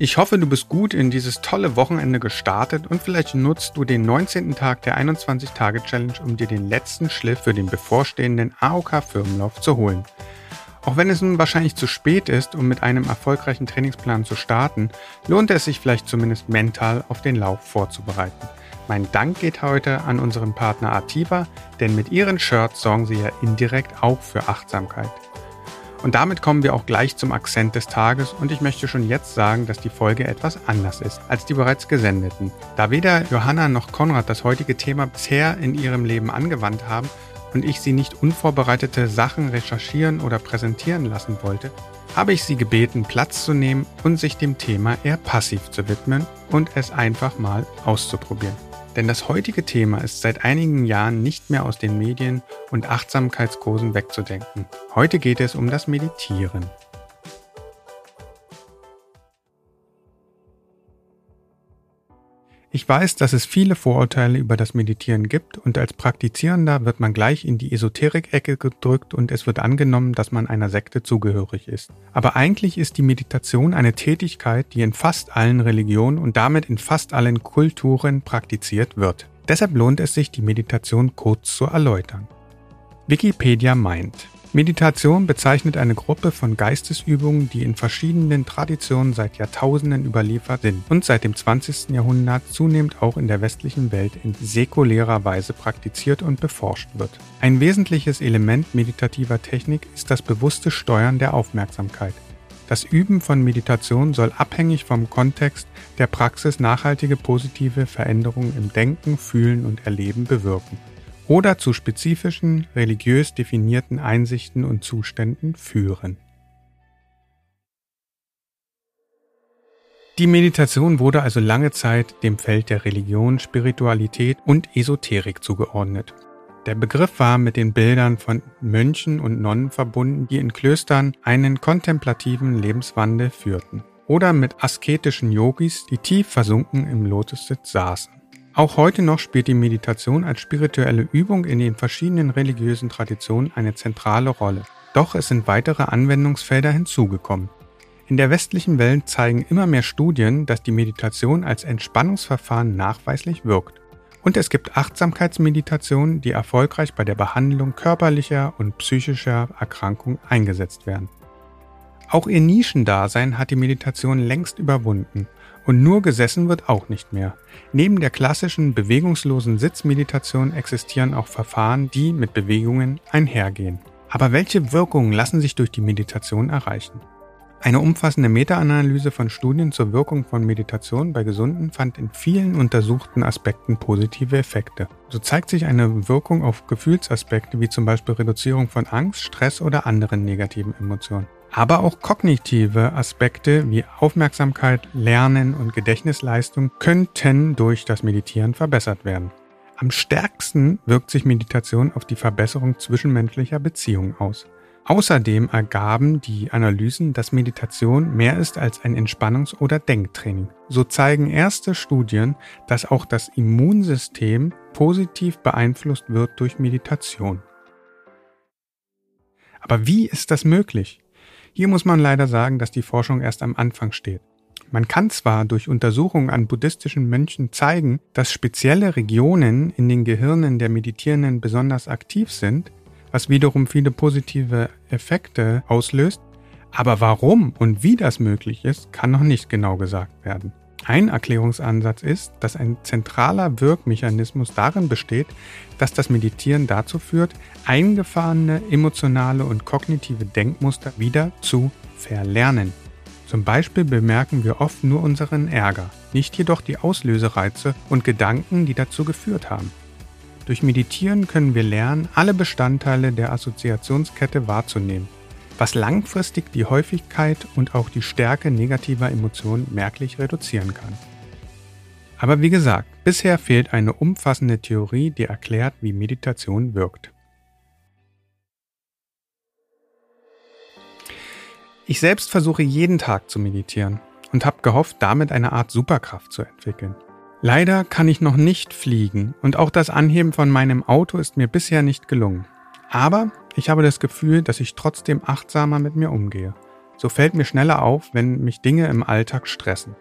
Ich hoffe, du bist gut in dieses tolle Wochenende gestartet und vielleicht nutzt du den 19. Tag der 21-Tage-Challenge, um dir den letzten Schliff für den bevorstehenden AOK-Firmenlauf zu holen. Auch wenn es nun wahrscheinlich zu spät ist, um mit einem erfolgreichen Trainingsplan zu starten, lohnt es sich vielleicht zumindest mental auf den Lauf vorzubereiten. Mein Dank geht heute an unseren Partner Ativa, denn mit ihren Shirts sorgen sie ja indirekt auch für Achtsamkeit. Und damit kommen wir auch gleich zum Akzent des Tages und ich möchte schon jetzt sagen, dass die Folge etwas anders ist als die bereits gesendeten. Da weder Johanna noch Konrad das heutige Thema bisher in ihrem Leben angewandt haben und ich sie nicht unvorbereitete Sachen recherchieren oder präsentieren lassen wollte, habe ich sie gebeten, Platz zu nehmen und sich dem Thema eher passiv zu widmen und es einfach mal auszuprobieren. Denn das heutige Thema ist seit einigen Jahren nicht mehr aus den Medien und Achtsamkeitskursen wegzudenken. Heute geht es um das Meditieren. Ich weiß, dass es viele Vorurteile über das Meditieren gibt und als Praktizierender wird man gleich in die Esoterik-Ecke gedrückt und es wird angenommen, dass man einer Sekte zugehörig ist. Aber eigentlich ist die Meditation eine Tätigkeit, die in fast allen Religionen und damit in fast allen Kulturen praktiziert wird. Deshalb lohnt es sich, die Meditation kurz zu erläutern. Wikipedia meint, Meditation bezeichnet eine Gruppe von Geistesübungen, die in verschiedenen Traditionen seit Jahrtausenden überliefert sind und seit dem 20. Jahrhundert zunehmend auch in der westlichen Welt in säkulärer Weise praktiziert und beforscht wird. Ein wesentliches Element meditativer Technik ist das bewusste Steuern der Aufmerksamkeit. Das Üben von Meditation soll abhängig vom Kontext der Praxis nachhaltige positive Veränderungen im Denken, Fühlen und Erleben bewirken oder zu spezifischen religiös definierten Einsichten und Zuständen führen. Die Meditation wurde also lange Zeit dem Feld der Religion, Spiritualität und Esoterik zugeordnet. Der Begriff war mit den Bildern von Mönchen und Nonnen verbunden, die in Klöstern einen kontemplativen Lebenswandel führten, oder mit asketischen Yogis, die tief versunken im Lotussitz saßen. Auch heute noch spielt die Meditation als spirituelle Übung in den verschiedenen religiösen Traditionen eine zentrale Rolle. Doch es sind weitere Anwendungsfelder hinzugekommen. In der westlichen Welt zeigen immer mehr Studien, dass die Meditation als Entspannungsverfahren nachweislich wirkt. Und es gibt Achtsamkeitsmeditationen, die erfolgreich bei der Behandlung körperlicher und psychischer Erkrankungen eingesetzt werden. Auch ihr Nischendasein hat die Meditation längst überwunden und nur gesessen wird auch nicht mehr. Neben der klassischen bewegungslosen Sitzmeditation existieren auch Verfahren, die mit Bewegungen einhergehen. Aber welche Wirkungen lassen sich durch die Meditation erreichen? Eine umfassende Meta-Analyse von Studien zur Wirkung von Meditation bei Gesunden fand in vielen untersuchten Aspekten positive Effekte. So zeigt sich eine Wirkung auf Gefühlsaspekte wie zum Beispiel Reduzierung von Angst, Stress oder anderen negativen Emotionen. Aber auch kognitive Aspekte wie Aufmerksamkeit, Lernen und Gedächtnisleistung könnten durch das Meditieren verbessert werden. Am stärksten wirkt sich Meditation auf die Verbesserung zwischenmenschlicher Beziehungen aus. Außerdem ergaben die Analysen, dass Meditation mehr ist als ein Entspannungs- oder Denktraining. So zeigen erste Studien, dass auch das Immunsystem positiv beeinflusst wird durch Meditation. Aber wie ist das möglich? Hier muss man leider sagen, dass die Forschung erst am Anfang steht. Man kann zwar durch Untersuchungen an buddhistischen Mönchen zeigen, dass spezielle Regionen in den Gehirnen der Meditierenden besonders aktiv sind, was wiederum viele positive Effekte auslöst, aber warum und wie das möglich ist, kann noch nicht genau gesagt werden. Ein Erklärungsansatz ist, dass ein zentraler Wirkmechanismus darin besteht, dass das Meditieren dazu führt, eingefahrene emotionale und kognitive Denkmuster wieder zu verlernen. Zum Beispiel bemerken wir oft nur unseren Ärger, nicht jedoch die Auslösereize und Gedanken, die dazu geführt haben. Durch Meditieren können wir lernen, alle Bestandteile der Assoziationskette wahrzunehmen was langfristig die Häufigkeit und auch die Stärke negativer Emotionen merklich reduzieren kann. Aber wie gesagt, bisher fehlt eine umfassende Theorie, die erklärt, wie Meditation wirkt. Ich selbst versuche jeden Tag zu meditieren und habe gehofft, damit eine Art Superkraft zu entwickeln. Leider kann ich noch nicht fliegen und auch das Anheben von meinem Auto ist mir bisher nicht gelungen. Aber ich habe das Gefühl, dass ich trotzdem achtsamer mit mir umgehe. So fällt mir schneller auf, wenn mich Dinge im Alltag stressen.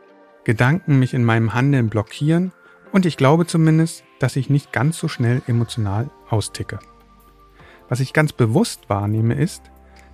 Gedanken mich in meinem Handeln blockieren und ich glaube zumindest, dass ich nicht ganz so schnell emotional austicke. Was ich ganz bewusst wahrnehme ist,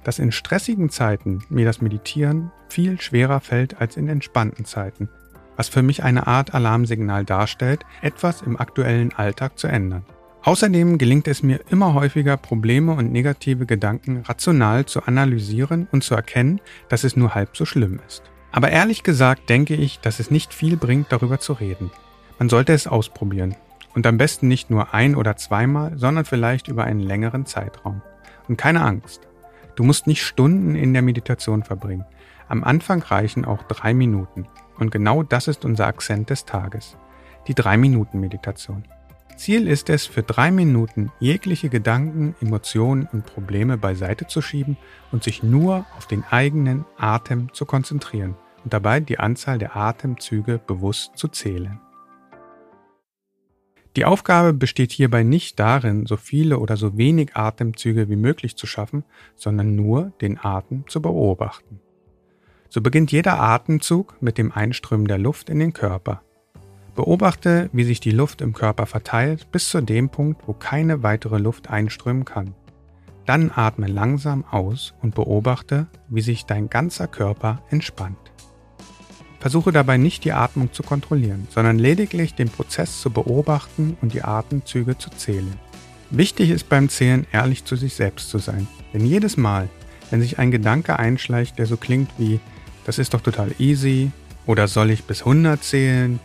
dass in stressigen Zeiten mir das Meditieren viel schwerer fällt als in entspannten Zeiten, was für mich eine Art Alarmsignal darstellt, etwas im aktuellen Alltag zu ändern. Außerdem gelingt es mir immer häufiger, Probleme und negative Gedanken rational zu analysieren und zu erkennen, dass es nur halb so schlimm ist. Aber ehrlich gesagt denke ich, dass es nicht viel bringt, darüber zu reden. Man sollte es ausprobieren. Und am besten nicht nur ein oder zweimal, sondern vielleicht über einen längeren Zeitraum. Und keine Angst. Du musst nicht Stunden in der Meditation verbringen. Am Anfang reichen auch drei Minuten. Und genau das ist unser Akzent des Tages. Die drei Minuten Meditation. Ziel ist es, für drei Minuten jegliche Gedanken, Emotionen und Probleme beiseite zu schieben und sich nur auf den eigenen Atem zu konzentrieren und dabei die Anzahl der Atemzüge bewusst zu zählen. Die Aufgabe besteht hierbei nicht darin, so viele oder so wenig Atemzüge wie möglich zu schaffen, sondern nur den Atem zu beobachten. So beginnt jeder Atemzug mit dem Einströmen der Luft in den Körper. Beobachte, wie sich die Luft im Körper verteilt bis zu dem Punkt, wo keine weitere Luft einströmen kann. Dann atme langsam aus und beobachte, wie sich dein ganzer Körper entspannt. Versuche dabei nicht die Atmung zu kontrollieren, sondern lediglich den Prozess zu beobachten und die Atemzüge zu zählen. Wichtig ist beim Zählen ehrlich zu sich selbst zu sein, denn jedes Mal, wenn sich ein Gedanke einschleicht, der so klingt wie das ist doch total easy oder soll ich bis 100 zählen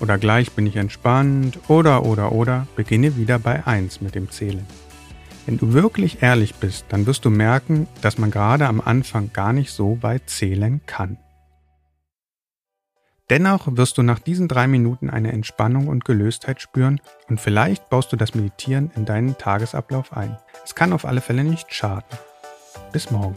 oder gleich bin ich entspannt oder oder oder beginne wieder bei 1 mit dem Zählen. Wenn du wirklich ehrlich bist, dann wirst du merken, dass man gerade am Anfang gar nicht so weit zählen kann. Dennoch wirst du nach diesen drei Minuten eine Entspannung und Gelöstheit spüren und vielleicht baust du das Meditieren in deinen Tagesablauf ein. Es kann auf alle Fälle nicht schaden. Bis morgen.